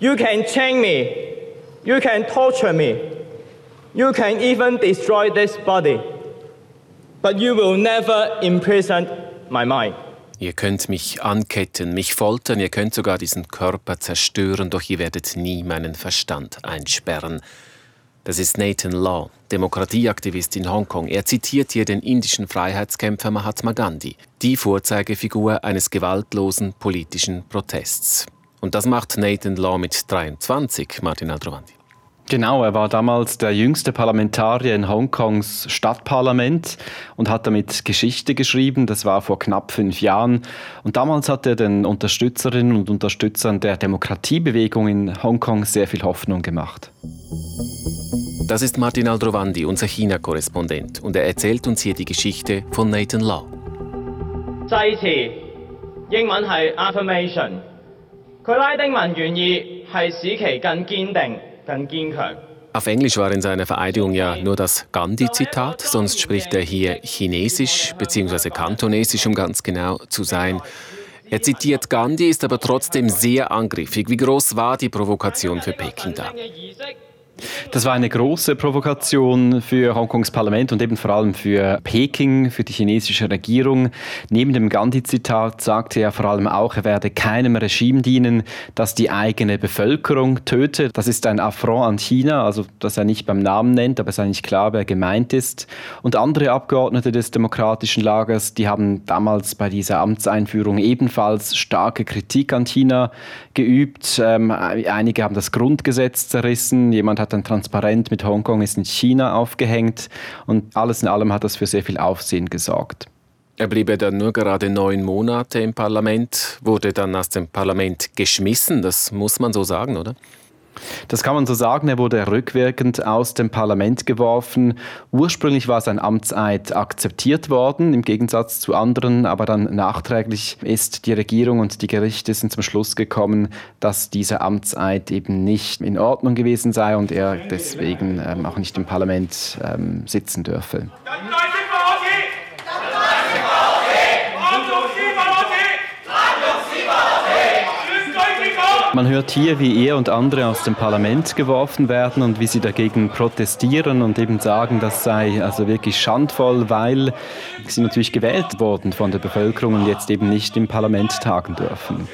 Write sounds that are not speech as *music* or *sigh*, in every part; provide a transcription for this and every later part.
You can chain me. You can torture me. You can even destroy this body. But you will never imprison my mind. Ihr könnt mich anketten, mich foltern, ihr könnt sogar diesen Körper zerstören, doch ihr werdet nie meinen Verstand einsperren. Das ist Nathan Law, Demokratieaktivist in Hongkong. Er zitiert hier den indischen Freiheitskämpfer Mahatma Gandhi, die Vorzeigefigur eines gewaltlosen politischen Protests. Und das macht Nathan Law mit 23, Martin Aldrovandi. Genau, er war damals der jüngste Parlamentarier in Hongkongs Stadtparlament und hat damit Geschichte geschrieben. Das war vor knapp fünf Jahren. Und damals hat er den Unterstützerinnen und Unterstützern der Demokratiebewegung in Hongkong sehr viel Hoffnung gemacht. Das ist Martin Aldrovandi, unser China-Korrespondent. Und er erzählt uns hier die Geschichte von Nathan Law. 祭词英文系 affirmation， 佢拉丁文原意系使其更坚定。auf Englisch war in seiner Vereidigung ja nur das Gandhi-Zitat, sonst spricht er hier Chinesisch bzw. Kantonesisch, um ganz genau zu sein. Er zitiert Gandhi, ist aber trotzdem sehr angriffig. Wie groß war die Provokation für Peking da? Das war eine große Provokation für Hongkongs Parlament und eben vor allem für Peking, für die chinesische Regierung. Neben dem Gandhi-Zitat sagte er vor allem auch, er werde keinem Regime dienen, das die eigene Bevölkerung tötet. Das ist ein Affront an China, also das er nicht beim Namen nennt, aber es ist eigentlich klar, wer gemeint ist. Und andere Abgeordnete des demokratischen Lagers, die haben damals bei dieser Amtseinführung ebenfalls starke Kritik an China geübt. Ähm, einige haben das Grundgesetz zerrissen, jemand hat hat ein Transparent mit Hongkong ist in China aufgehängt und alles in allem hat das für sehr viel Aufsehen gesorgt. Er blieb dann nur gerade neun Monate im Parlament, wurde dann aus dem Parlament geschmissen, das muss man so sagen, oder? Das kann man so sagen. Er wurde rückwirkend aus dem Parlament geworfen. Ursprünglich war sein Amtseid akzeptiert worden, im Gegensatz zu anderen, aber dann nachträglich ist die Regierung und die Gerichte sind zum Schluss gekommen, dass dieser Amtseid eben nicht in Ordnung gewesen sei und er deswegen ähm, auch nicht im Parlament ähm, sitzen dürfe. Man hört hier, wie er und andere aus dem Parlament geworfen werden und wie sie dagegen protestieren und eben sagen, das sei also wirklich schandvoll, weil sie natürlich gewählt wurden von der Bevölkerung und jetzt eben nicht im Parlament tagen dürfen.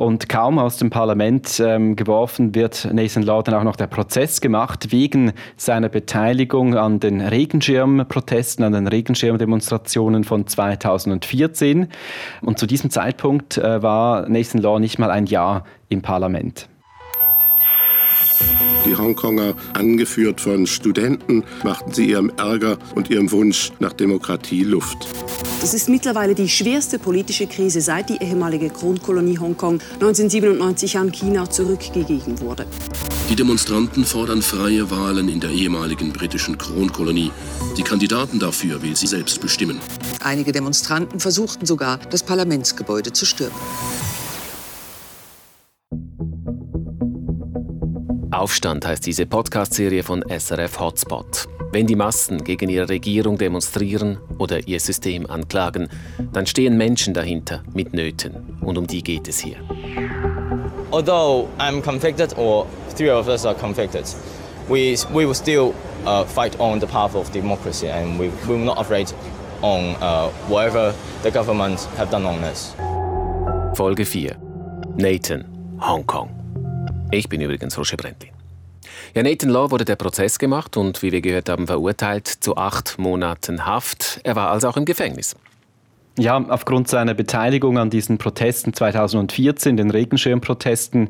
Und kaum aus dem Parlament ähm, geworfen wird Nathan Law dann auch noch der Prozess gemacht wegen seiner Beteiligung an den Regenschirmprotesten, an den Regenschirmdemonstrationen von 2014. Und zu diesem Zeitpunkt äh, war Nathan Law nicht mal ein Jahr im Parlament. Die Hongkonger, angeführt von Studenten, machten sie ihrem Ärger und ihrem Wunsch nach Demokratie Luft. Das ist mittlerweile die schwerste politische Krise, seit die ehemalige Kronkolonie Hongkong 1997 an China zurückgegeben wurde. Die Demonstranten fordern freie Wahlen in der ehemaligen britischen Kronkolonie. Die Kandidaten dafür will sie selbst bestimmen. Einige Demonstranten versuchten sogar, das Parlamentsgebäude zu stürmen. Aufstand heißt diese Podcast-Serie von SRF Hotspot. Wenn die Massen gegen ihre Regierung demonstrieren oder ihr System anklagen, dann stehen Menschen dahinter mit Nöten. Und um die geht es hier. Although I'm convicted or three of us are convicted, we, we will still uh, fight on the path of democracy and we, we will not afraid on uh, whatever the government have done on us. Folge 4. Nathan, Hongkong. Ich bin übrigens Roger Brendlin. Ja, Nathan Law wurde der Prozess gemacht und wie wir gehört haben, verurteilt zu acht Monaten Haft. Er war also auch im Gefängnis. Ja, aufgrund seiner Beteiligung an diesen Protesten 2014, den Regenschirmprotesten.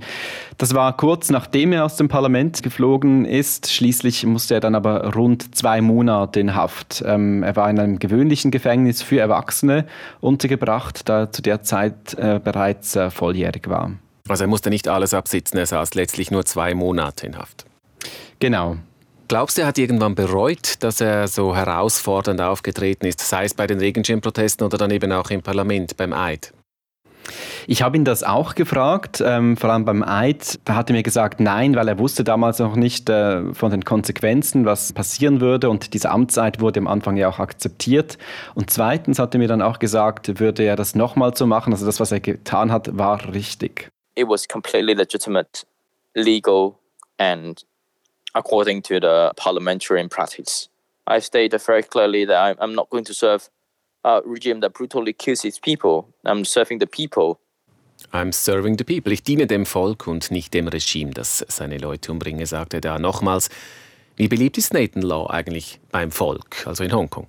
Das war kurz nachdem er aus dem Parlament geflogen ist. Schließlich musste er dann aber rund zwei Monate in Haft. Ähm, er war in einem gewöhnlichen Gefängnis für Erwachsene untergebracht, da er zu der Zeit äh, bereits äh, volljährig war. Also er musste nicht alles absitzen, er saß letztlich nur zwei Monate in Haft. Genau. Glaubst du, er hat irgendwann bereut, dass er so herausfordernd aufgetreten ist, sei es bei den Regenschirmprotesten oder dann eben auch im Parlament beim Eid? Ich habe ihn das auch gefragt, ähm, vor allem beim Eid. Da hat er mir gesagt, nein, weil er wusste damals noch nicht äh, von den Konsequenzen, was passieren würde. Und diese Amtszeit wurde am Anfang ja auch akzeptiert. Und zweitens hat er mir dann auch gesagt, würde er das nochmal so machen. Also das, was er getan hat, war richtig it was completely legitimate legal and according to the parliamentary practice. I've stated very clearly that I'm not going to serve a regime that brutally kills its people. I'm serving the people. I'm serving the people. Ich diene dem Volk und nicht dem Regime, das seine Leute umbringe, sagte er da nochmals. Wie beliebt ist Nathan Law eigentlich beim Volk, also in Hongkong?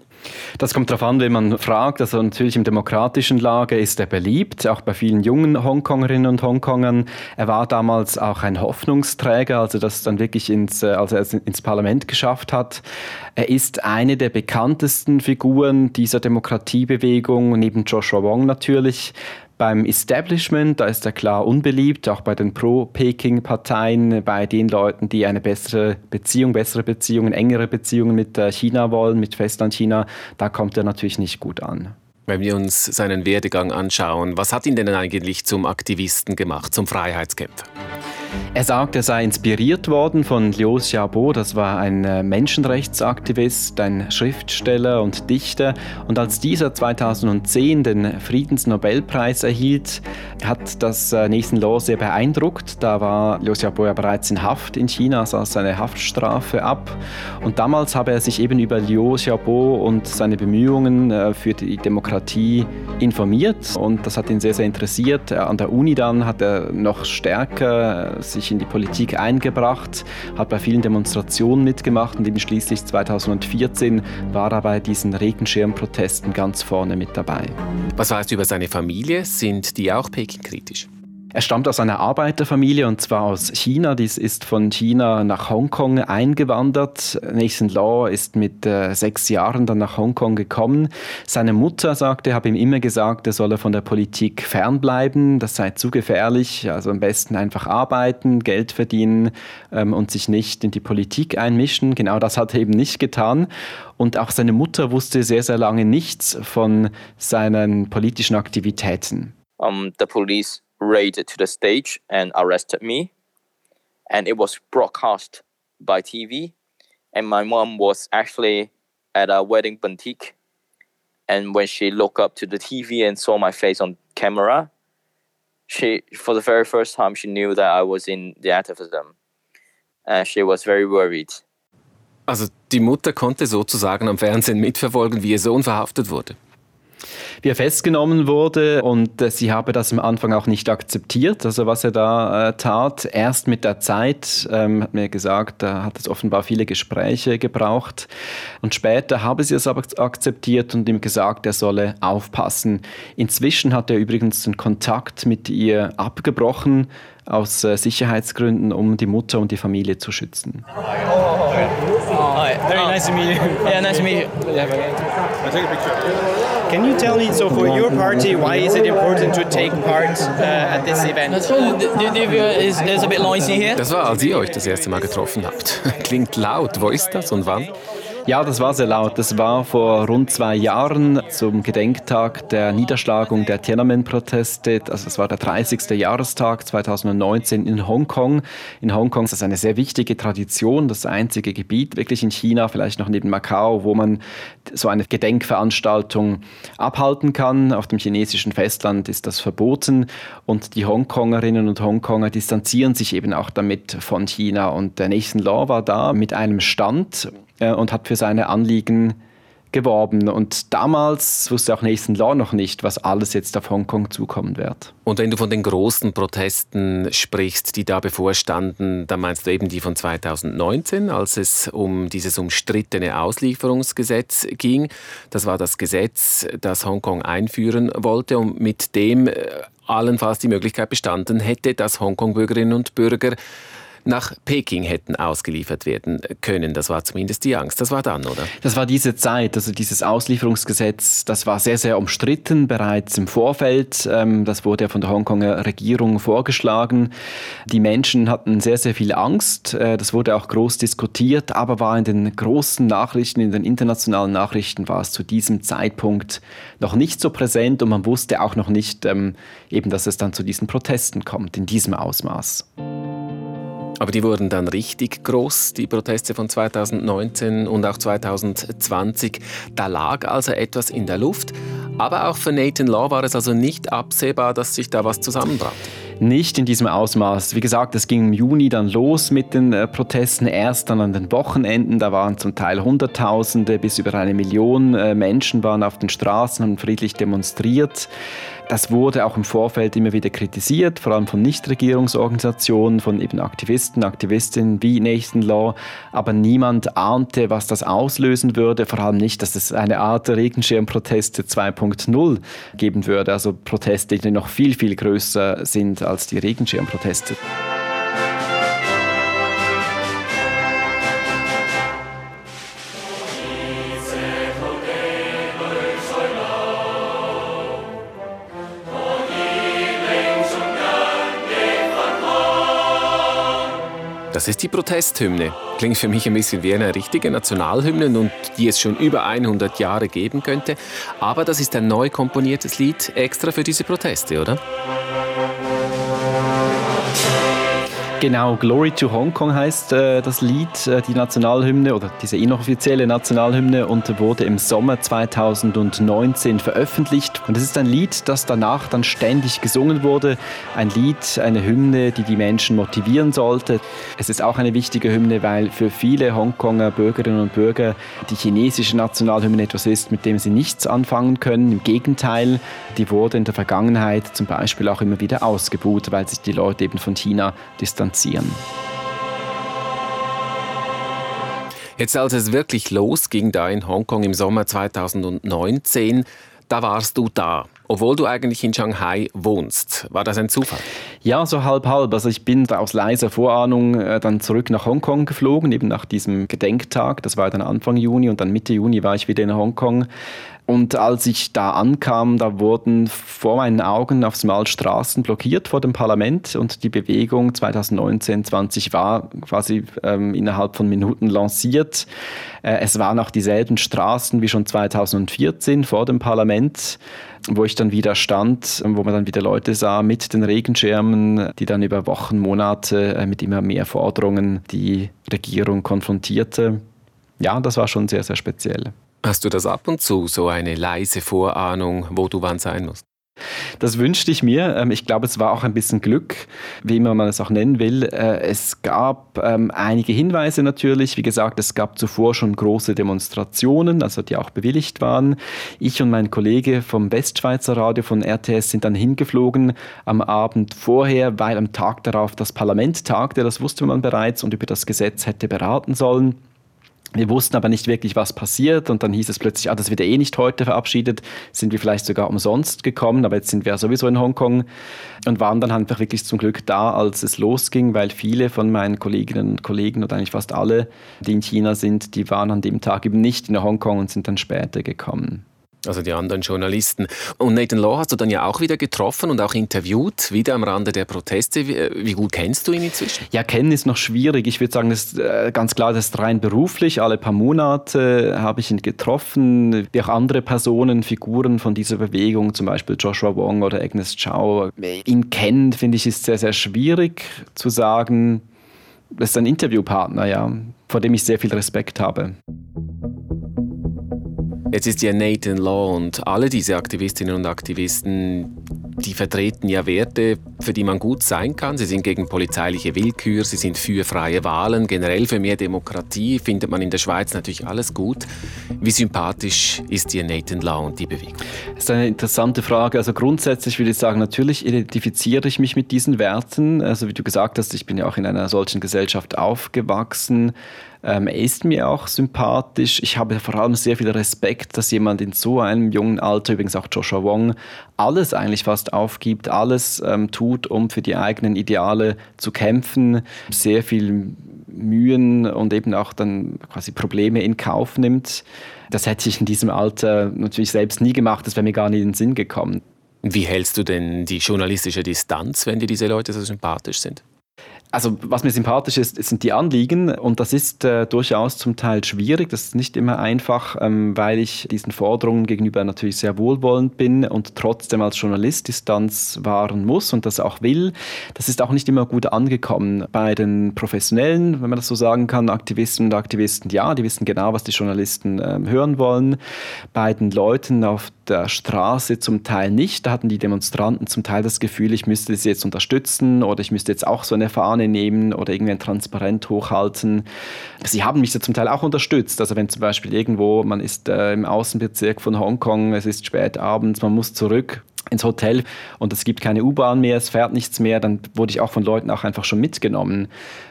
Das kommt darauf an, wenn man fragt. Also natürlich im demokratischen Lager ist er beliebt, auch bei vielen jungen Hongkongerinnen und Hongkongern. Er war damals auch ein Hoffnungsträger, also das dann wirklich ins, äh, also er ins Parlament geschafft hat. Er ist eine der bekanntesten Figuren dieser Demokratiebewegung, neben Joshua Wong natürlich. Beim Establishment, da ist er klar unbeliebt, auch bei den Pro-Peking-Parteien, bei den Leuten, die eine bessere Beziehung, bessere Beziehungen, engere Beziehungen mit äh, China wollen, mit Festland-China, da kommt er natürlich nicht gut an. Wenn wir uns seinen Werdegang anschauen, was hat ihn denn eigentlich zum Aktivisten gemacht, zum Freiheitskämpfer? Er sagt, er sei inspiriert worden von Liu Xiaobo, das war ein äh, Menschenrechtsaktivist, ein Schriftsteller und Dichter. Und als dieser 2010 den Friedensnobelpreis erhielt, hat das äh, Nathan Law sehr beeindruckt. Da war Liu Xiaobo ja bereits in Haft in China, saß seine Haftstrafe ab. Und damals habe er sich eben über Liu Xiaobo und seine Bemühungen äh, für die Demokratie informiert. Und das hat ihn sehr, sehr interessiert. An der Uni dann hat er noch stärker sich in die Politik eingebracht, hat bei vielen Demonstrationen mitgemacht und eben schließlich 2014 war er bei diesen Regenschirmprotesten ganz vorne mit dabei. Was weißt du über seine Familie? Sind die auch Peking-kritisch? Er stammt aus einer Arbeiterfamilie und zwar aus China. Dies ist von China nach Hongkong eingewandert. Nathan Law ist mit äh, sechs Jahren dann nach Hongkong gekommen. Seine Mutter sagte, habe ihm immer gesagt, er solle von der Politik fernbleiben. Das sei zu gefährlich. Also am besten einfach arbeiten, Geld verdienen ähm, und sich nicht in die Politik einmischen. Genau das hat er eben nicht getan. Und auch seine Mutter wusste sehr, sehr lange nichts von seinen politischen Aktivitäten. Um, the police raided to the stage and arrested me. And it was broadcast by TV. And my mom was actually at a wedding boutique. And when she looked up to the TV and saw my face on camera, she, for the very first time, she knew that I was in the activism. And she was very worried. Also die Mutter konnte sozusagen am Fernsehen mitverfolgen, wie ihr Sohn verhaftet wurde wie er festgenommen wurde und äh, sie habe das am Anfang auch nicht akzeptiert, also was er da äh, tat. Erst mit der Zeit ähm, hat mir gesagt, da hat es offenbar viele Gespräche gebraucht und später habe sie es aber akzeptiert und ihm gesagt, er solle aufpassen. Inzwischen hat er übrigens den Kontakt mit ihr abgebrochen aus äh, Sicherheitsgründen, um die Mutter und die Familie zu schützen. Hi, very nice to meet you. Yeah, nice to meet you. Yeah, I'll take a picture. Can you tell me, so for your party, why is it important to take part uh, at this event? Das war, als ihr euch das erste Mal getroffen habt. *laughs* Klingt laut. Wo ist das und wann? Ja, das war sehr laut. Das war vor rund zwei Jahren zum Gedenktag der Niederschlagung der Tiananmen-Proteste. Also das war der 30. Jahrestag 2019 in Hongkong. In Hongkong ist das eine sehr wichtige Tradition, das einzige Gebiet wirklich in China, vielleicht noch neben Macau, wo man so eine Gedenkveranstaltung abhalten kann. Auf dem chinesischen Festland ist das verboten und die Hongkongerinnen und Hongkonger distanzieren sich eben auch damit von China. Und der Nathan Law war da mit einem Stand äh, und hat für seine Anliegen geworben. Und damals wusste auch Nathan Law noch nicht, was alles jetzt auf Hongkong zukommen wird. Und wenn du von den großen Protesten sprichst, die da bevorstanden, dann meinst du eben die von 2019, als es um dieses umstrittene Auslieferungsgesetz ging. Das war das Gesetz, das Hongkong einführen wollte und mit dem äh, allenfalls die Möglichkeit bestanden hätte, dass Hongkong-Bürgerinnen und Bürger nach Peking hätten ausgeliefert werden können. Das war zumindest die Angst. Das war dann, oder? Das war diese Zeit, also dieses Auslieferungsgesetz, das war sehr, sehr umstritten bereits im Vorfeld. Ähm, das wurde ja von der Hongkonger Regierung vorgeschlagen. Die Menschen hatten sehr, sehr viel Angst. Äh, das wurde auch groß diskutiert, aber war in den großen Nachrichten, in den internationalen Nachrichten war es zu diesem Zeitpunkt noch nicht so präsent und man wusste auch noch nicht ähm, eben, dass es dann zu diesen Protesten kommt, in diesem Ausmaß. Aber die wurden dann richtig groß, die Proteste von 2019 und auch 2020. Da lag also etwas in der Luft. Aber auch für Nathan Law war es also nicht absehbar, dass sich da was zusammenbrachte. Nicht in diesem Ausmaß. Wie gesagt, es ging im Juni dann los mit den äh, Protesten, erst dann an den Wochenenden. Da waren zum Teil Hunderttausende bis über eine Million äh, Menschen waren auf den Straßen, haben friedlich demonstriert. Das wurde auch im Vorfeld immer wieder kritisiert, vor allem von Nichtregierungsorganisationen, von eben Aktivisten, Aktivistinnen wie Nathan Law. Aber niemand ahnte, was das auslösen würde. Vor allem nicht, dass es eine Art Regenschirmproteste 2.0 geben würde. Also Proteste, die noch viel, viel größer sind als die Regenschirmproteste. Das ist die Protesthymne. Klingt für mich ein bisschen wie eine richtige Nationalhymne und die es schon über 100 Jahre geben könnte. Aber das ist ein neu komponiertes Lied extra für diese Proteste, oder? Genau, Glory to Hong Kong heißt äh, das Lied, äh, die Nationalhymne oder diese inoffizielle Nationalhymne und wurde im Sommer 2019 veröffentlicht. Und es ist ein Lied, das danach dann ständig gesungen wurde. Ein Lied, eine Hymne, die die Menschen motivieren sollte. Es ist auch eine wichtige Hymne, weil für viele Hongkonger Bürgerinnen und Bürger die chinesische Nationalhymne etwas ist, mit dem sie nichts anfangen können. Im Gegenteil, die wurde in der Vergangenheit zum Beispiel auch immer wieder ausgebuht, weil sich die Leute eben von China distanzieren finanzieren. Jetzt als es wirklich losging da in Hongkong im Sommer 2019, da warst du da, obwohl du eigentlich in Shanghai wohnst. War das ein Zufall? Ja, so halb halb. Also ich bin da aus leiser Vorahnung äh, dann zurück nach Hongkong geflogen, eben nach diesem Gedenktag. Das war dann Anfang Juni und dann Mitte Juni war ich wieder in Hongkong. Und als ich da ankam, da wurden vor meinen Augen aufs Mal Straßen blockiert vor dem Parlament und die Bewegung 2019-20 war quasi ähm, innerhalb von Minuten lanciert. Äh, es waren auch dieselben Straßen wie schon 2014 vor dem Parlament, wo ich dann wieder stand, wo man dann wieder Leute sah mit den Regenschirmen, die dann über Wochen, Monate äh, mit immer mehr Forderungen die Regierung konfrontierte. Ja, das war schon sehr, sehr speziell. Hast du das ab und zu, so eine leise Vorahnung, wo du wann sein musst? Das wünschte ich mir. Ähm, ich glaube, es war auch ein bisschen Glück, wie man es auch nennen will. Äh, es gab ähm, einige Hinweise natürlich. Wie gesagt, es gab zuvor schon große Demonstrationen, also die auch bewilligt waren. Ich und mein Kollege vom Westschweizer Radio von RTS sind dann hingeflogen am Abend vorher, weil am Tag darauf das Parlament tagte. Das wusste man bereits und über das Gesetz hätte beraten sollen. Wir wussten aber nicht wirklich, was passiert. Und dann hieß es plötzlich, ah, das wird eh nicht heute verabschiedet, sind wir vielleicht sogar umsonst gekommen, aber jetzt sind wir sowieso in Hongkong und waren dann einfach wirklich zum Glück da, als es losging, weil viele von meinen Kolleginnen und Kollegen oder eigentlich fast alle, die in China sind, die waren an dem Tag eben nicht in Hongkong und sind dann später gekommen also die anderen Journalisten. Und Nathan Law hast du dann ja auch wieder getroffen und auch interviewt, wieder am Rande der Proteste. Wie, äh, gut kennst du ihn inzwischen? Ja, kennen ist noch schwierig. Ich würde sagen, das ist äh, ganz klar, das ist rein beruflich. Alle paar Monate habe ich ihn getroffen, wie auch andere Personen, Figuren von dieser Bewegung, zum Beispiel Joshua Wong oder Agnes Chow. Ihn kennen, finde ich, ist sehr, sehr schwierig zu sagen. Das ist ein Interviewpartner, ja, vor dem ich sehr viel Respekt habe. Jetzt ist ja Nathan Law und alle diese Aktivistinnen und Aktivisten, die vertreten ja Werte, für die man gut sein kann. Sie sind gegen polizeiliche Willkür, sie sind für freie Wahlen, generell für mehr Demokratie, findet man in der Schweiz natürlich alles gut. Wie sympathisch ist dir Nathan Law und die Bewegung? Das ist eine interessante Frage. Also grundsätzlich würde ich sagen, natürlich identifiziere ich mich mit diesen Werten. Also wie du gesagt hast, ich bin ja auch in einer solchen Gesellschaft aufgewachsen. Ähm, er ist mir auch sympathisch. Ich habe vor allem sehr viel Respekt, dass jemand in so einem jungen Alter, übrigens auch Joshua Wong, alles eigentlich fast aufgibt, alles ähm, tut, um für die eigenen Ideale zu kämpfen, sehr viel Mühen und eben auch dann quasi Probleme in Kauf nimmt. Das hätte ich in diesem Alter natürlich selbst nie gemacht, das wäre mir gar nicht in den Sinn gekommen. Wie hältst du denn die journalistische Distanz, wenn dir diese Leute so sympathisch sind? Also was mir sympathisch ist, sind die Anliegen und das ist äh, durchaus zum Teil schwierig. Das ist nicht immer einfach, ähm, weil ich diesen Forderungen gegenüber natürlich sehr wohlwollend bin und trotzdem als Journalist Distanz wahren muss und das auch will. Das ist auch nicht immer gut angekommen bei den Professionellen, wenn man das so sagen kann, Aktivisten und Aktivisten. Ja, die wissen genau, was die Journalisten äh, hören wollen. Bei den Leuten auf der Straße zum Teil nicht. Da hatten die Demonstranten zum Teil das Gefühl, ich müsste sie jetzt unterstützen oder ich müsste jetzt auch so eine Fahne nehmen oder irgendwie ein Transparent hochhalten. Sie haben mich da zum Teil auch unterstützt. Also wenn zum Beispiel irgendwo, man ist äh, im Außenbezirk von Hongkong, es ist spät abends, man muss zurück ins Hotel und es gibt keine U-Bahn mehr, es fährt nichts mehr, dann wurde ich auch von Leuten auch einfach schon mitgenommen.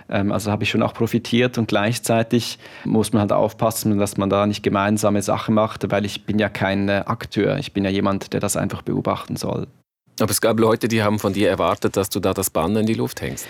Ähm, also habe ich schon auch profitiert und gleichzeitig muss man halt aufpassen, dass man da nicht gemeinsame Sachen macht, weil ich bin ja kein äh, Akteur, ich bin ja jemand, der das einfach beobachten soll. Aber es gab Leute, die haben von dir erwartet, dass du da das Banner in die Luft hängst.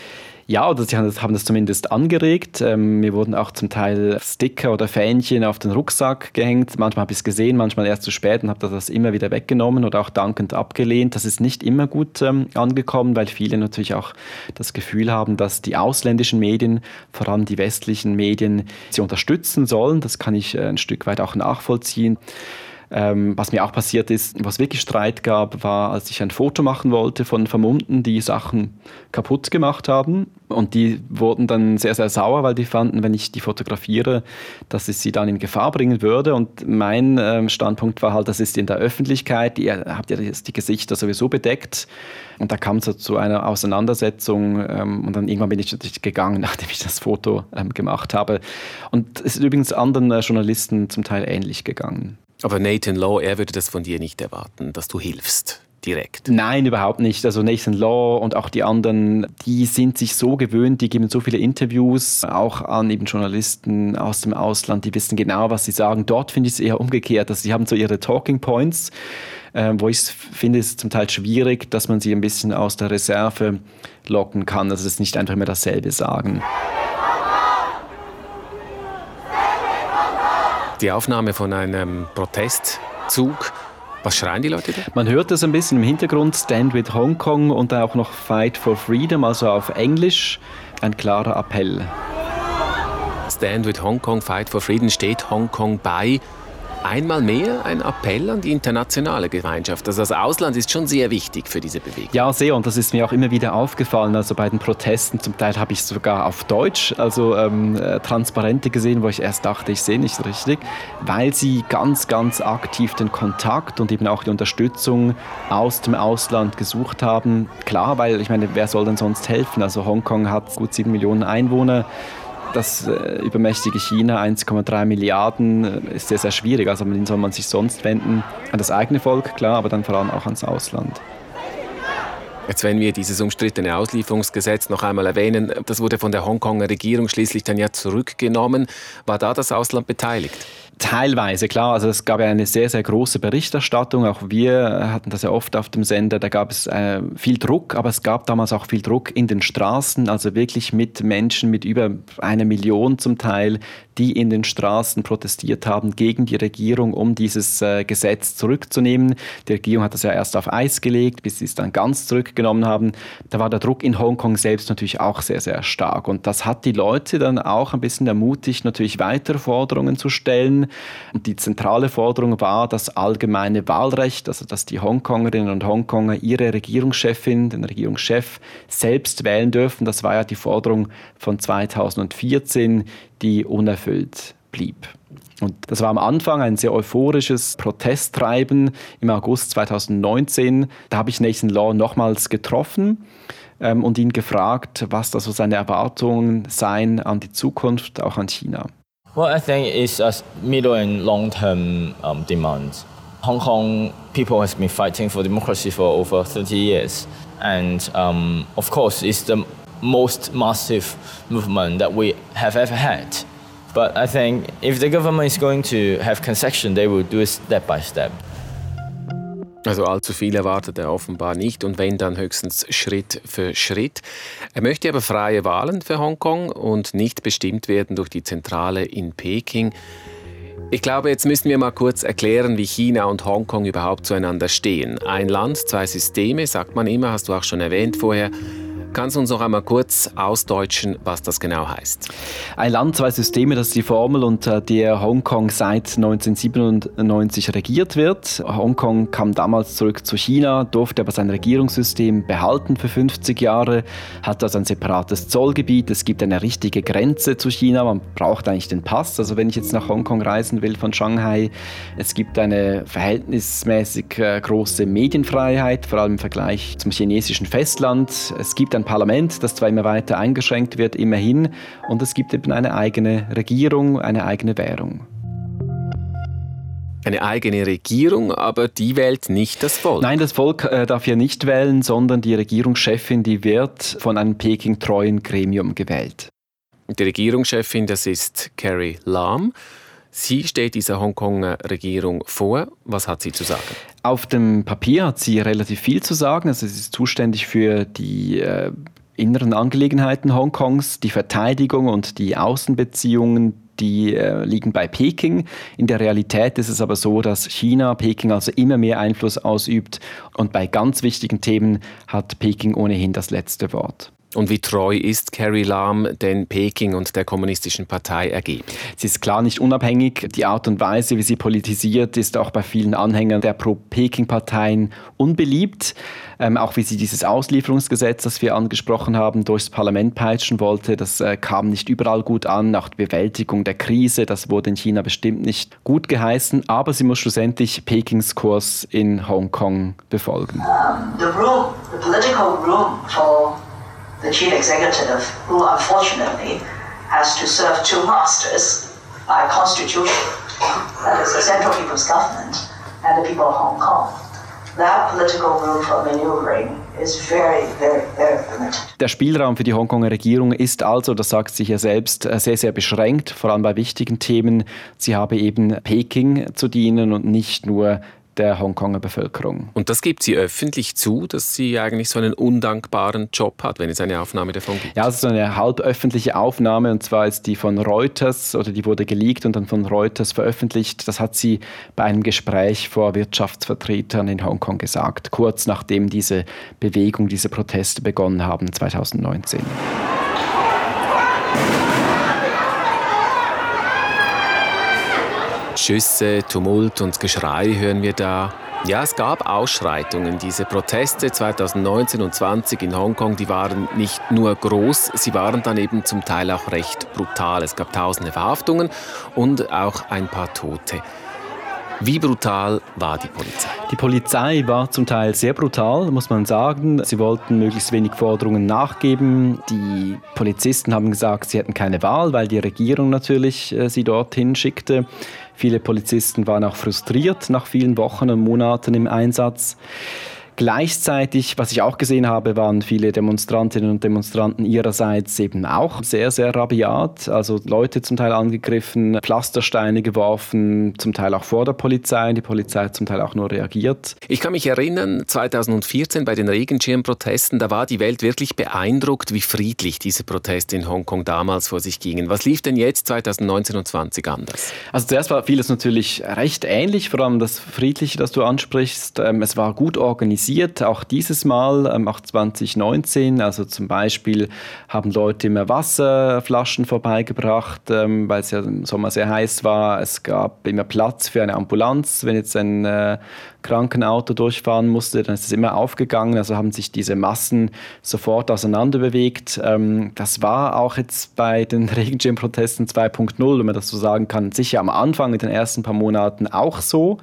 Ja, oder sie haben das zumindest angeregt. Ähm, mir wurden auch zum Teil Sticker oder Fähnchen auf den Rucksack gehängt. Manchmal habe ich es gesehen, manchmal erst zu spät und habe das immer wieder weggenommen oder auch dankend abgelehnt. Das ist nicht immer gut ähm, angekommen, weil viele natürlich auch das Gefühl haben, dass die ausländischen Medien, vor allem die westlichen Medien, sie unterstützen sollen. Das kann ich äh, ein Stück weit auch nachvollziehen. Ähm, was mir auch passiert ist, was wirklich Streit gab, war, als ich ein Foto machen wollte von Vermummten, die Sachen kaputt gemacht haben. Und die wurden dann sehr, sehr sauer, weil die fanden, wenn ich die fotografiere, dass es sie dann in Gefahr bringen würde. Und mein ähm, Standpunkt war halt, das ist in der Öffentlichkeit, ihr habt ja die Gesichter sowieso bedeckt. Und da kam es so zu einer Auseinandersetzung ähm, und dann irgendwann bin ich natürlich gegangen, *laughs* nachdem ich das Foto ähm, gemacht habe. Und es ist übrigens anderen äh, Journalisten zum Teil ähnlich gegangen. Aber Nathan Law, er würde das von dir nicht erwarten, dass du hilfst. Direkt. Nein, überhaupt nicht. Also Nathan Law und auch die anderen, die sind sich so gewöhnt, die geben so viele Interviews, auch an eben Journalisten aus dem Ausland, die wissen genau, was sie sagen. Dort finde ich es eher umgekehrt. Also sie haben so ihre Talking Points, äh, wo ich finde, es zum Teil schwierig, dass man sie ein bisschen aus der Reserve locken kann. Also es ist nicht einfach immer dasselbe sagen. Die Aufnahme von einem Protestzug. Was schreien die Leute da? Man hört das ein bisschen im Hintergrund, Stand with Hong Kong und auch noch Fight for Freedom, also auf Englisch. Ein klarer Appell. Stand with Hong Kong, Fight for Freedom steht Hongkong bei einmal mehr ein Appell an die internationale Gemeinschaft. Also das Ausland ist schon sehr wichtig für diese Bewegung. Ja, sehr. Und das ist mir auch immer wieder aufgefallen. Also bei den Protesten, zum Teil habe ich sogar auf Deutsch, also ähm, äh, Transparente gesehen, wo ich erst dachte, ich sehe nicht richtig, weil sie ganz, ganz aktiv den Kontakt und eben auch die Unterstützung aus dem Ausland gesucht haben. Klar, weil ich meine, wer soll denn sonst helfen? Also Hongkong hat gut sieben Millionen Einwohner das äh, übermächtige China, 1,3 Milliarden, äh, ist sehr, sehr schwierig. Also wen soll man sich sonst wenden? An das eigene Volk, klar, aber dann vor allem auch ans Ausland. Jetzt, wenn wir dieses umstrittene Auslieferungsgesetz noch einmal erwähnen, das wurde von der Hongkonger Regierung schließlich dann ja zurückgenommen. War da das Ausland beteiligt? Teilweise, klar. Also es gab ja eine sehr, sehr große Berichterstattung. Auch wir hatten das ja oft auf dem Sender. Da gab es äh, viel Druck, aber es gab damals auch viel Druck in den Straßen. Also wirklich mit Menschen, mit über einer Million zum Teil, die in den Straßen protestiert haben gegen die Regierung, um dieses äh, Gesetz zurückzunehmen. Die Regierung hat das ja erst auf Eis gelegt, bis sie es dann ganz zurückgenommen haben. Da war der Druck in Hongkong selbst natürlich auch sehr, sehr stark. Und das hat die Leute dann auch ein bisschen ermutigt, natürlich weitere Forderungen zu stellen. Die zentrale Forderung war das allgemeine Wahlrecht, also dass die Hongkongerinnen und Hongkonger ihre Regierungschefin, den Regierungschef selbst wählen dürfen. Das war ja die Forderung von 2014, die unerfüllt blieb. Und das war am Anfang ein sehr euphorisches Protesttreiben im August 2019. Da habe ich Nathan Law nochmals getroffen ähm, und ihn gefragt, was da so seine Erwartungen seien an die Zukunft, auch an China. Well, I think it's a middle and long-term um, demand. Hong Kong people has been fighting for democracy for over 30 years, and um, of course, it's the most massive movement that we have ever had. But I think if the government is going to have concession, they will do it step by step. Also allzu viel erwartet er offenbar nicht und wenn dann höchstens Schritt für Schritt. Er möchte aber freie Wahlen für Hongkong und nicht bestimmt werden durch die Zentrale in Peking. Ich glaube, jetzt müssen wir mal kurz erklären, wie China und Hongkong überhaupt zueinander stehen. Ein Land, zwei Systeme, sagt man immer, hast du auch schon erwähnt vorher. Kannst du uns noch einmal kurz ausdeutschen, was das genau heißt? Ein Land, zwei Systeme, das ist die Formel, unter der Hongkong seit 1997 regiert wird. Hongkong kam damals zurück zu China, durfte aber sein Regierungssystem behalten für 50 Jahre, hat also ein separates Zollgebiet. Es gibt eine richtige Grenze zu China. Man braucht eigentlich den Pass. Also wenn ich jetzt nach Hongkong reisen will von Shanghai, es gibt eine verhältnismäßig äh, große Medienfreiheit, vor allem im Vergleich zum chinesischen Festland. Es gibt ein Parlament, das zwar immer weiter eingeschränkt wird, immerhin, und es gibt eben eine eigene Regierung, eine eigene Währung. Eine eigene Regierung, aber die wählt nicht das Volk. Nein, das Volk äh, darf ja nicht wählen, sondern die Regierungschefin, die wird von einem Peking-treuen Gremium gewählt. Die Regierungschefin, das ist Carrie Lam. Sie steht dieser Hongkonger Regierung vor. Was hat sie zu sagen? Auf dem Papier hat sie relativ viel zu sagen. Also sie ist zuständig für die äh, inneren Angelegenheiten Hongkongs, die Verteidigung und die Außenbeziehungen, die äh, liegen bei Peking. In der Realität ist es aber so, dass China Peking also immer mehr Einfluss ausübt und bei ganz wichtigen Themen hat Peking ohnehin das letzte Wort. Und wie treu ist Carrie Lam denn Peking und der Kommunistischen Partei ergeben? Sie ist klar nicht unabhängig. Die Art und Weise, wie sie politisiert, ist auch bei vielen Anhängern der Pro-Peking-Parteien unbeliebt. Ähm, auch wie sie dieses Auslieferungsgesetz, das wir angesprochen haben, durchs Parlament peitschen wollte, das äh, kam nicht überall gut an. Auch die Bewältigung der Krise, das wurde in China bestimmt nicht gut geheißen. Aber sie muss schlussendlich Pekings Kurs in Hongkong befolgen. The room, the political room for the chief executive, who unfortunately has to serve two masters by constitution, that is the Central People's Government and the people of Hong Kong. That political room for maneuvering very, very, very Der Spielraum für die Hongkonger Regierung ist also, das sagt sie ja selbst, sehr, sehr beschränkt, vor allem bei wichtigen Themen. Sie habe eben Peking zu dienen und nicht nur der Hongkonger Bevölkerung. Und das gibt sie öffentlich zu, dass sie eigentlich so einen undankbaren Job hat, wenn es eine Aufnahme davon gibt? Ja, es ist eine halböffentliche Aufnahme und zwar ist die von Reuters oder die wurde geleakt und dann von Reuters veröffentlicht. Das hat sie bei einem Gespräch vor Wirtschaftsvertretern in Hongkong gesagt, kurz nachdem diese Bewegung, diese Proteste begonnen haben 2019. Schüsse, Tumult und Geschrei hören wir da. Ja, es gab Ausschreitungen. Diese Proteste 2019 und 20 in Hongkong, die waren nicht nur groß, sie waren dann eben zum Teil auch recht brutal. Es gab tausende Verhaftungen und auch ein paar Tote. Wie brutal war die Polizei? Die Polizei war zum Teil sehr brutal, muss man sagen. Sie wollten möglichst wenig Forderungen nachgeben. Die Polizisten haben gesagt, sie hätten keine Wahl, weil die Regierung natürlich äh, sie dorthin schickte. Viele Polizisten waren auch frustriert nach vielen Wochen und Monaten im Einsatz. Gleichzeitig, was ich auch gesehen habe, waren viele Demonstrantinnen und Demonstranten ihrerseits eben auch sehr, sehr rabiat. Also Leute zum Teil angegriffen, Pflastersteine geworfen, zum Teil auch vor der Polizei. Die Polizei hat zum Teil auch nur reagiert. Ich kann mich erinnern, 2014 bei den Regenschirmprotesten, da war die Welt wirklich beeindruckt, wie friedlich diese Proteste in Hongkong damals vor sich gingen. Was lief denn jetzt 2019 und 20 anders? Also zuerst war vieles natürlich recht ähnlich, vor allem das Friedliche, das du ansprichst. Ähm, es war gut organisiert passiert, auch dieses Mal, ähm, auch 2019. Also zum Beispiel haben Leute immer Wasserflaschen vorbeigebracht, ähm, weil es ja im Sommer sehr heiß war. Es gab immer Platz für eine Ambulanz. Wenn jetzt ein äh, Krankenauto durchfahren musste, dann ist es immer aufgegangen. Also haben sich diese Massen sofort auseinanderbewegt. Ähm, das war auch jetzt bei den *laughs* Regenschirmprotesten 2.0, wenn man das so sagen kann, sicher am Anfang in den ersten paar Monaten auch so.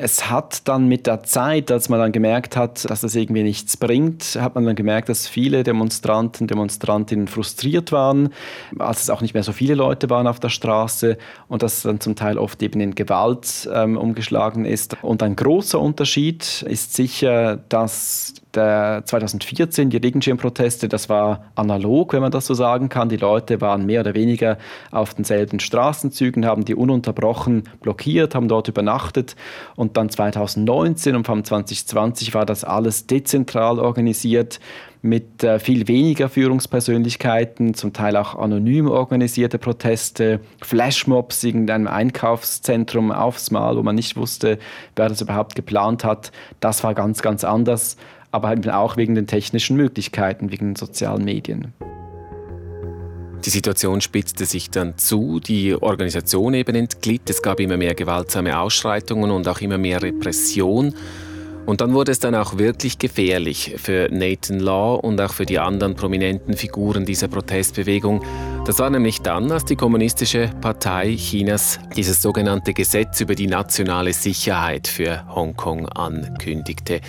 Es hat dann mit der Zeit, als man dann gemerkt hat, dass das irgendwie nichts bringt, hat man dann gemerkt, dass viele Demonstranten, Demonstrantinnen frustriert waren, als es auch nicht mehr so viele Leute waren auf der Straße und dass dann zum Teil oft eben in Gewalt ähm, umgeschlagen ist. Und ein großer Unterschied ist sicher, dass der 2014, die Regenschirmproteste, das war analog, wenn man das so sagen kann. Die Leute waren mehr oder weniger auf denselben Straßenzügen, haben die ununterbrochen blockiert, haben dort übernachtet. Und dann 2019 und vom 2020 war das alles dezentral organisiert mit äh, viel weniger Führungspersönlichkeiten, zum Teil auch anonym organisierte Proteste, Flashmobs in einem Einkaufszentrum aufs Mal, wo man nicht wusste, wer das überhaupt geplant hat. Das war ganz, ganz anders aber eben auch wegen den technischen Möglichkeiten, wegen den sozialen Medien. Die Situation spitzte sich dann zu, die Organisation eben entglitt, es gab immer mehr gewaltsame Ausschreitungen und auch immer mehr Repression. Und dann wurde es dann auch wirklich gefährlich für Nathan Law und auch für die anderen prominenten Figuren dieser Protestbewegung. Das war nämlich dann, als die Kommunistische Partei Chinas dieses sogenannte Gesetz über die nationale Sicherheit für Hongkong ankündigte.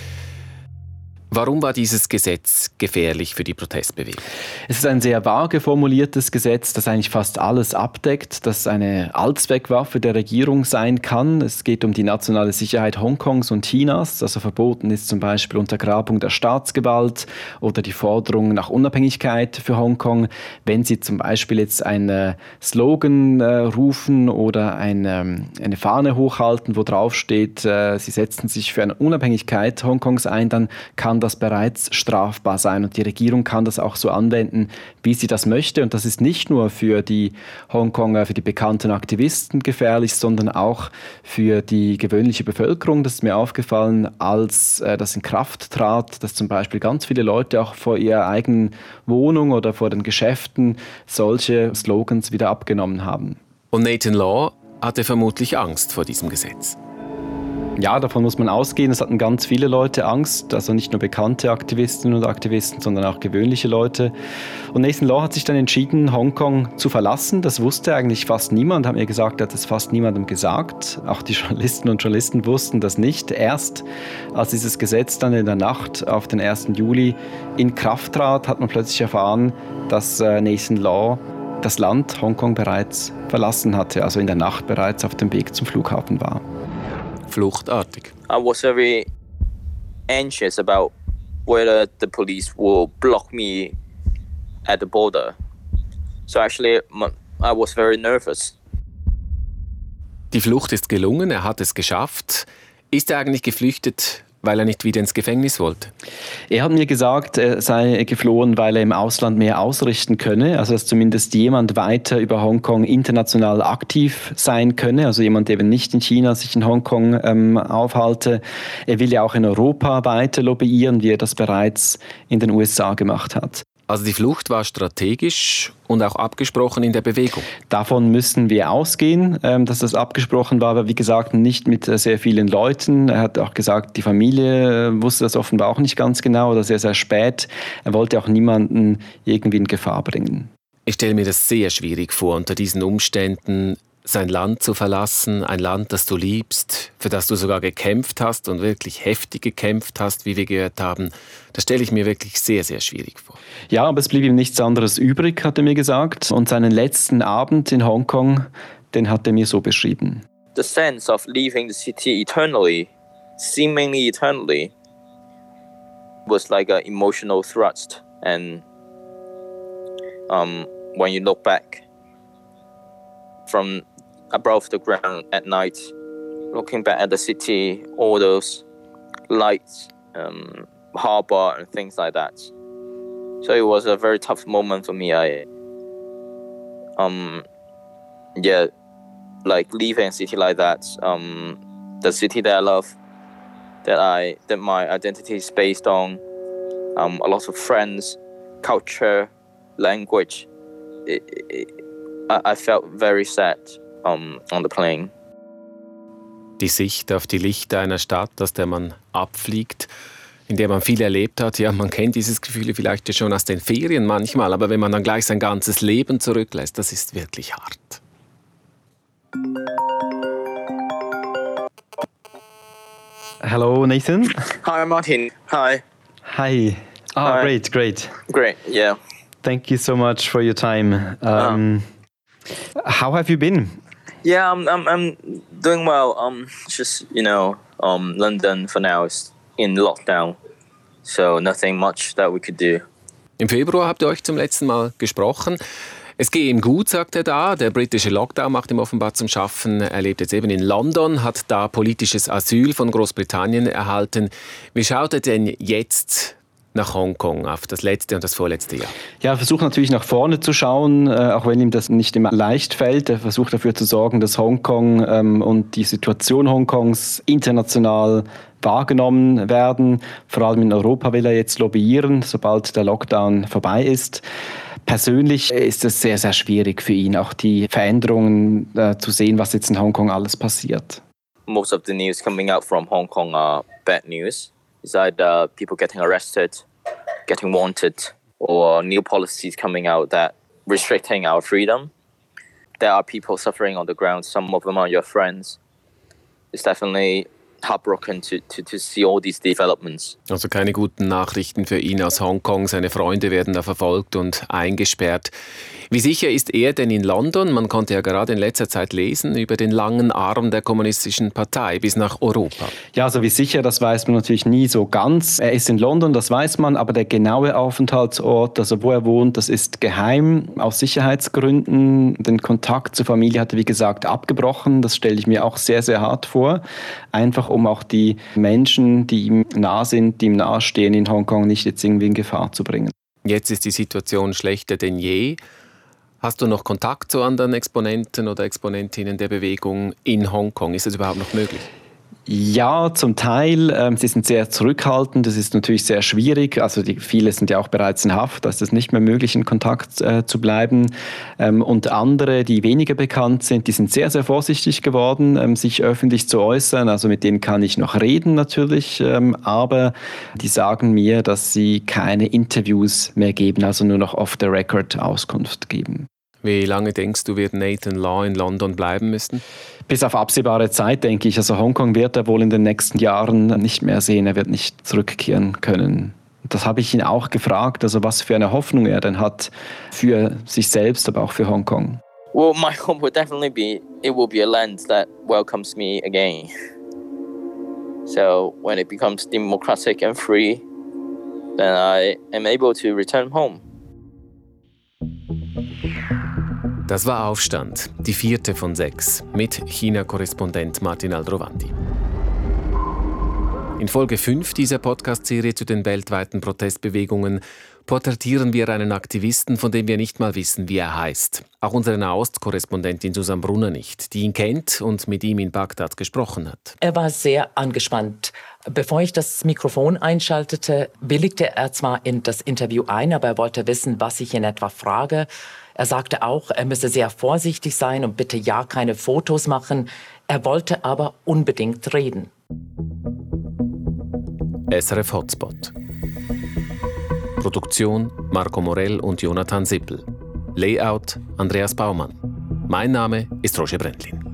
Warum war dieses Gesetz gefährlich für die Protestbewegung? Es ist ein sehr vage formuliertes Gesetz, das eigentlich fast alles abdeckt, das eine Allzweckwaffe der Regierung sein kann. Es geht um die nationale Sicherheit Hongkongs und Chinas. Also verboten ist zum Beispiel Untergrabung der Staatsgewalt oder die Forderung nach Unabhängigkeit für Hongkong. Wenn Sie zum Beispiel jetzt einen Slogan äh, rufen oder eine, eine Fahne hochhalten, wo drauf steht, äh, Sie setzen sich für eine Unabhängigkeit Hongkongs ein, dann kann das bereits strafbar sein und die Regierung kann das auch so anwenden, wie sie das möchte. Und das ist nicht nur für die Hongkonger, für die bekannten Aktivisten gefährlich, sondern auch für die gewöhnliche Bevölkerung. Das ist mir aufgefallen, als äh, das in Kraft trat, dass zum Beispiel ganz viele Leute auch vor ihrer eigenen Wohnung oder vor den Geschäften solche Slogans wieder abgenommen haben. Und Nathan Law hatte vermutlich Angst vor diesem Gesetz. Ja, davon muss man ausgehen. Es hatten ganz viele Leute Angst, also nicht nur bekannte Aktivistinnen und Aktivisten, sondern auch gewöhnliche Leute. Und Nathan Law hat sich dann entschieden, Hongkong zu verlassen. Das wusste eigentlich fast niemand, haben mir gesagt, er hat es fast niemandem gesagt. Auch die *laughs* Journalisten und Journalisten wussten das nicht. Erst als dieses Gesetz dann in der Nacht auf den 1. Juli in Kraft trat, hat man plötzlich erfahren, dass äh, Nathan Law das Land Hongkong bereits verlassen hatte, also in der Nacht bereits auf dem Weg zum Flughafen war. Fluchtartig. I was very anxious about whether the police will block me at the border. So actually, I was very nervous. Die Flucht ist gelungen, er hat es geschafft. Ist er eigentlich geflüchtet weil er nicht wieder ins Gefängnis wollte? Er hat mir gesagt, er sei geflohen, weil er im Ausland mehr ausrichten könne, also dass zumindest jemand weiter über Hongkong international aktiv sein könne, also jemand, der eben nicht in China sich in Hongkong ähm, aufhalte. Er will ja auch in Europa weiter lobbyieren, wie er das bereits in den USA gemacht hat. Also die Flucht war strategisch und auch abgesprochen in der Bewegung. Davon müssen wir ausgehen, ähm, dass das abgesprochen war, aber wie gesagt, nicht mit äh, sehr vielen Leuten. Er hat auch gesagt, die Familie äh, wusste das offenbar auch nicht ganz genau oder sehr, sehr spät. Er wollte auch niemanden irgendwie in Gefahr bringen. Ich stelle mir das sehr schwierig vor, unter diesen Umständen sein Land zu verlassen, ein Land, das du liebst, für das du sogar gekämpft hast und wirklich heftig gekämpft hast, wie wir gehört haben, das stelle ich mir wirklich sehr, sehr schwierig vor. Ja, aber es blieb ihm nichts anderes übrig, hat er mir gesagt. Und seinen letzten Abend in Hongkong, den hat er mir so beschrieben. The sense of leaving the city eternally, seemingly eternally, was like an emotional thrust. And um, when you look back from above the ground at night, looking back at the city, all those lights, um, harbor, and things like that. So it was a very tough moment for me. I, um, yeah, like leaving a city like that, um, the city that I love, that I that my identity is based on, um, a lot of friends, culture, language. I, I felt very sad um, on the plane. Die Sicht auf die Lichter einer Stadt, aus der man abfliegt, in der man viel erlebt hat. Ja, man kennt dieses Gefühl vielleicht schon aus den Ferien manchmal, aber wenn man dann gleich sein ganzes Leben zurücklässt, das ist wirklich hart. Hello, Nathan. Hi, Martin. Hi. Hi. Ah, Hi. great, great. Great, yeah. Thank you so much for your time. Um, uh. How have you been? Yeah, I'm, I'm, I'm doing well. Um, just you know, um, London for now is in lockdown, so nothing much that we could do. Im Februar habt ihr euch zum letzten Mal gesprochen. Es gehe ihm gut, sagt er da. Der britische Lockdown macht ihm offenbar zum Schaffen. Er lebt jetzt eben in London, hat da politisches Asyl von Großbritannien erhalten. Wie schaut er denn jetzt nach Hongkong, auf das letzte und das vorletzte Jahr? Ja, er versucht natürlich nach vorne zu schauen, äh, auch wenn ihm das nicht immer leicht fällt. Er versucht dafür zu sorgen, dass Hongkong ähm, und die Situation Hongkongs international wahrgenommen werden. Vor allem in Europa will er jetzt lobbyieren, sobald der Lockdown vorbei ist. Persönlich ist es sehr, sehr schwierig für ihn, auch die Veränderungen äh, zu sehen, was jetzt in Hongkong alles passiert. Most of the news coming out from Hong Kong are bad news. It's either people getting arrested, getting wanted, or new policies coming out that restricting our freedom. There are people suffering on the ground. Some of them are your friends. It's definitely heartbroken to, to, to see all these developments. Also keine guten Nachrichten für ihn aus Hongkong. Seine Freunde werden da verfolgt und eingesperrt. Wie sicher ist er denn in London? Man konnte ja gerade in letzter Zeit lesen über den langen Arm der kommunistischen Partei bis nach Europa. Ja, also wie sicher, das weiß man natürlich nie so ganz. Er ist in London, das weiß man, aber der genaue Aufenthaltsort, also wo er wohnt, das ist geheim aus Sicherheitsgründen. Den Kontakt zur Familie hat er, wie gesagt, abgebrochen. Das stelle ich mir auch sehr, sehr hart vor. Einfach um auch die Menschen, die ihm nah sind, die ihm nahestehen in Hongkong, nicht jetzt irgendwie in Gefahr zu bringen. Jetzt ist die Situation schlechter denn je. Hast du noch Kontakt zu anderen Exponenten oder Exponentinnen der Bewegung in Hongkong? Ist das überhaupt noch möglich? Ja, zum Teil. Ähm, sie sind sehr zurückhaltend. Das ist natürlich sehr schwierig. Also die, viele sind ja auch bereits in Haft. Da ist es nicht mehr möglich, in Kontakt äh, zu bleiben. Ähm, und andere, die weniger bekannt sind, die sind sehr, sehr vorsichtig geworden, ähm, sich öffentlich zu äußern. Also mit denen kann ich noch reden natürlich. Aber die sagen mir, dass sie keine Interviews mehr geben, also nur noch off the record Auskunft geben. Wie lange denkst du, wird Nathan Law in London bleiben müssen? Bis auf absehbare Zeit, denke ich. Also Hongkong wird er wohl in den nächsten Jahren nicht mehr sehen. Er wird nicht zurückkehren können. Das habe ich ihn auch gefragt, also was für eine Hoffnung er denn hat für sich selbst, aber auch für Hongkong. Well, *laughs* my hope would definitely be it will be a land that welcomes me again. So when it becomes democratic and free, then I am able to return home. Das war Aufstand, die vierte von sechs, mit China-Korrespondent Martin Aldrovandi. In Folge 5 dieser Podcast-Serie zu den weltweiten Protestbewegungen porträtieren wir einen Aktivisten, von dem wir nicht mal wissen, wie er heißt. Auch unsere Nahost-Korrespondentin Susanne Brunner nicht, die ihn kennt und mit ihm in Bagdad gesprochen hat. Er war sehr angespannt. Bevor ich das Mikrofon einschaltete, willigte er zwar in das Interview ein, aber er wollte wissen, was ich in etwa frage. Er sagte auch, er müsse sehr vorsichtig sein und bitte ja keine Fotos machen. Er wollte aber unbedingt reden. SRF Hotspot. Produktion Marco Morell und Jonathan Sippel. Layout Andreas Baumann. Mein Name ist Roger Brendlin.